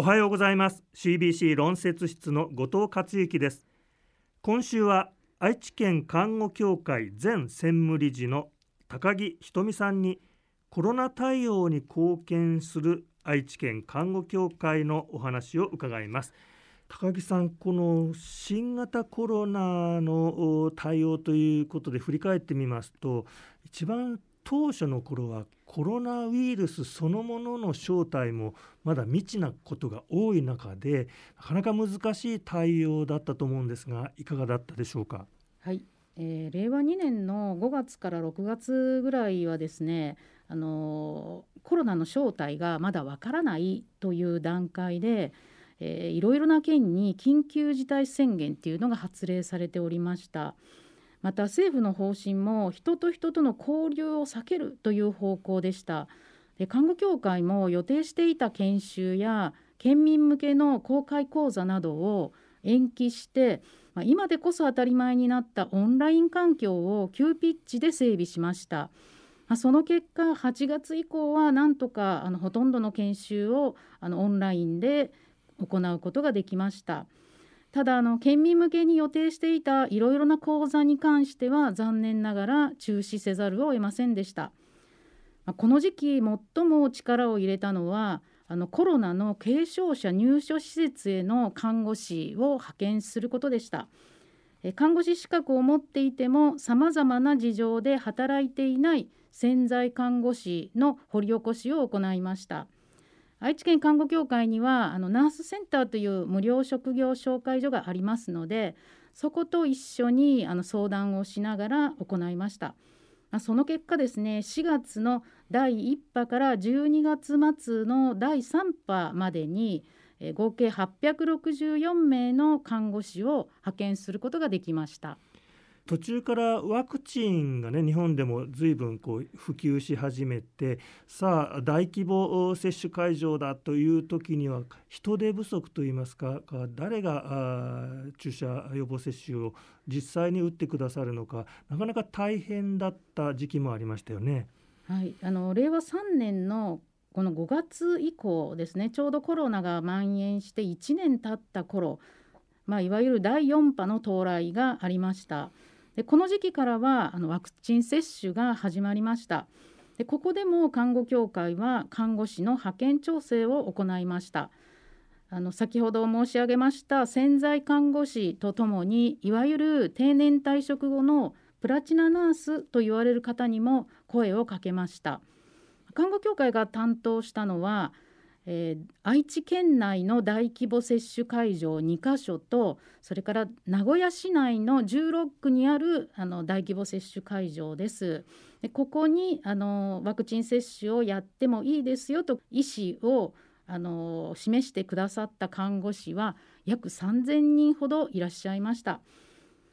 おはようございます。CBC 論説室の後藤克之です。今週は愛知県看護協会前専務理事の高木ひとみさんにコロナ対応に貢献する愛知県看護協会のお話を伺います。高木さんこの新型コロナの対応ということで振り返ってみますと一番当初の頃はコロナウイルスそのものの正体もまだ未知なことが多い中でなかなか難しい対応だったと思うんですがいかがだったでしょうか？はい、えー、令和2年の5月から6月ぐらいはですねあのコロナの正体がまだわからないという段階で、えー、いろいろな県に緊急事態宣言っていうのが発令されておりました。また政府の方針も人と人との交流を避けるという方向でしたで看護協会も予定していた研修や県民向けの公開講座などを延期して、まあ、今でこそ当たり前になったオンライン環境を急ピッチで整備しました。まあ、その結果8月以降はなんとかあのほとんどの研修をあのオンラインで行うことができました。ただあの県民向けに予定していたいろいろな講座に関しては残念ながら中止せざるを得ませんでした。この時期最も力を入れたのはあのコロナの軽症者入所施設への看護師を派遣することでした。看護師資格を持っていてもさまざまな事情で働いていない潜在看護師の掘り起こしを行いました。愛知県看護協会にはあのナースセンターという無料職業紹介所がありますのでそこと一緒にあの相談をしながら行いました。その結果ですね4月の第1波から12月末の第3波までに合計864名の看護師を派遣することができました。途中からワクチンがね日本でも随分こう普及し始めてさあ大規模接種会場だという時には人手不足といいますか誰が注射予防接種を実際に打ってくださるのかなかなか大変だった時期もありましたよね。はい、あの令和3年のこの5月以降ですねちょうどコロナが蔓延して1年経った頃、まあ、いわゆる第4波の到来がありました。でこの時期からはあのワクチン接種が始まりました。でここでも看護協会は看護師の派遣調整を行いました。あの先ほど申し上げました潜在看護師とともにいわゆる定年退職後のプラチナナースと言われる方にも声をかけました。看護協会が担当したのはえー、愛知県内の大規模接種会場2カ所とそれから名古屋市内の16区にあるあの大規模接種会場です。でここにあのワクチン接種をやってもいいですよと意思をあの示してくださった看護師は約3,000人ほどいらっしゃいました。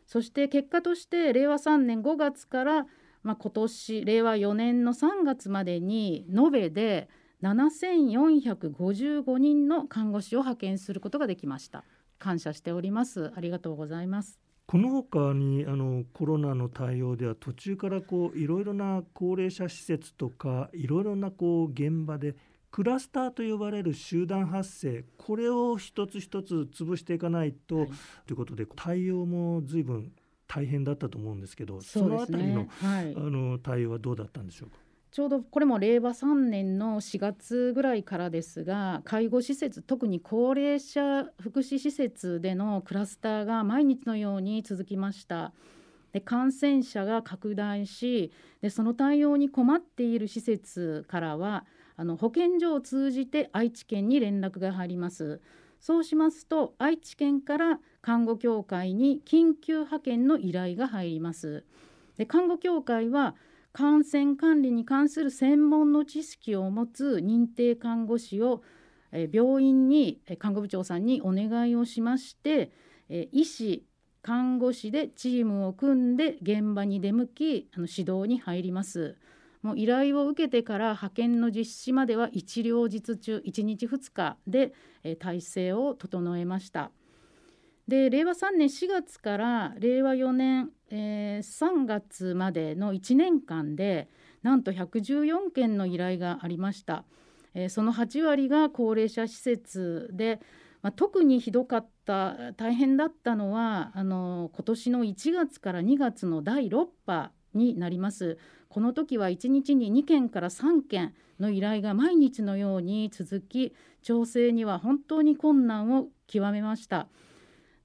そして結果として令和3年5月から、まあ、今年令和4年の3月までに延べで7455人の看護師を派遣することができました。感謝しております。ありがとうございます。この他にあのコロナの対応では途中からこういろいろな高齢者施設とかいろいろなこう現場でクラスターと呼ばれる集団発生これを一つ一つ潰していかないと、はい、ということで対応も随分大変だったと思うんですけどそ、ね,、のあたりのはい、あの対応はどうだったんでしょうか？ちょうどこれも令和3年の4月ぐらいからですが介護施設特に高齢者福祉施設でのクラスターが毎日のように続きました。で感染者が拡大しでその対応に困っている施設からはあの保健所を通じて愛知県に連絡が入ります。そうしますと愛知県から看護協会に緊急派遣の依頼が入ります。で看護協会は感染管理に関する専門の知識を持つ認定看護師を病院に看護部長さんにお願いをしまして医師看護師でチームを組んで現場に出向きあの指導に入ります。もう依頼を受けてから派遣の実施までは一両日中1日2日で、え体制を整えました。で令和3年4月から令和4年、えー、3月までの1年間でなんと114件の依頼がありました。えー、その8割が高齢者施設で、まあ、特にひどかった大変だったのはあの今年の1月から2月の第6波になりますこの時は1日に2件から3件の依頼が毎日のように続き調整には本当に困難を極めました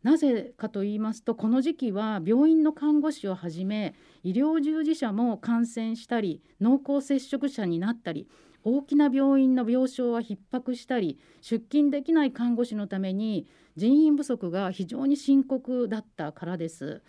なぜかと言いますとこの時期は病院の看護師をはじめ医療従事者も感染したり濃厚接触者になったり大きな病院の病床は逼迫したり出勤できない看護師のために人員不足が非常に深刻だったからです。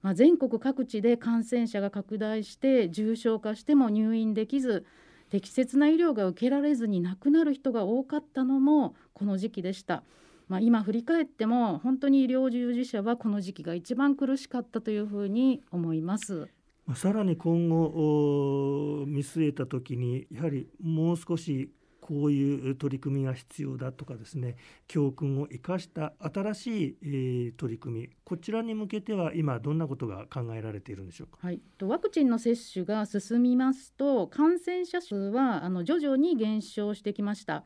まあ、全国各地で感染者が拡大して重症化しても入院できず適切な医療が受けられずに亡くなる人が多かったのもこの時期でした。まあ、今振り返っても本当に医療従事者はこの時期が一番苦しかったというふうに思います。さらに今後見据えた時にやはりもう少しこういう取り組みが必要だとかですね教訓を生かした新しい、えー、取り組みこちらに向けては今どんなことが考えられているんでしょうか、はい、ワクチンの接種が進みますと感染者数はあの徐々に減少してきました。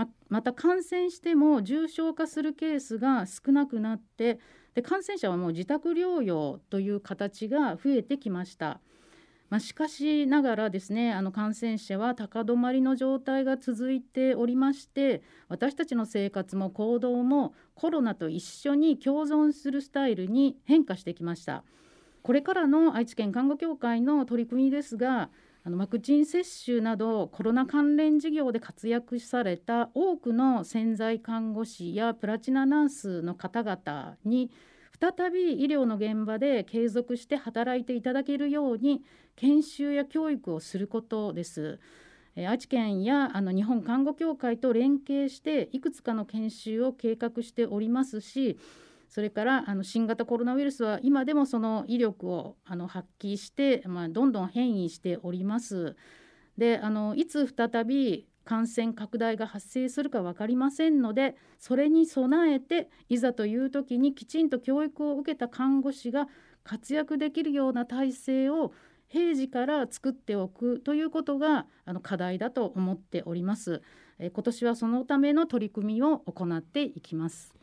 ままた感染しても重症化するケースが少なくなってで感染者はもう自宅療養という形が増えてきました。まあ、しかしながらですねあの感染者は高止まりの状態が続いておりまして私たちの生活も行動もコロナと一緒に共存するスタイルに変化してきましたこれからの愛知県看護協会の取り組みですがあのワクチン接種などコロナ関連事業で活躍された多くの潜在看護師やプラチナナースの方々に再び医療の現場で継続して働いていただけるように研修や教育をすることです。愛知県やあの日本看護協会と連携していくつかの研修を計画しておりますしそれからあの新型コロナウイルスは今でもその威力をあの発揮して、まあ、どんどん変異しております。であのいつ再び感染拡大が発生するか分かりませんのでそれに備えていざという時にきちんと教育を受けた看護師が活躍できるような体制を平時から作っておくということがあの課題だと思っております。え今年はそのための取り組みを行っていきます。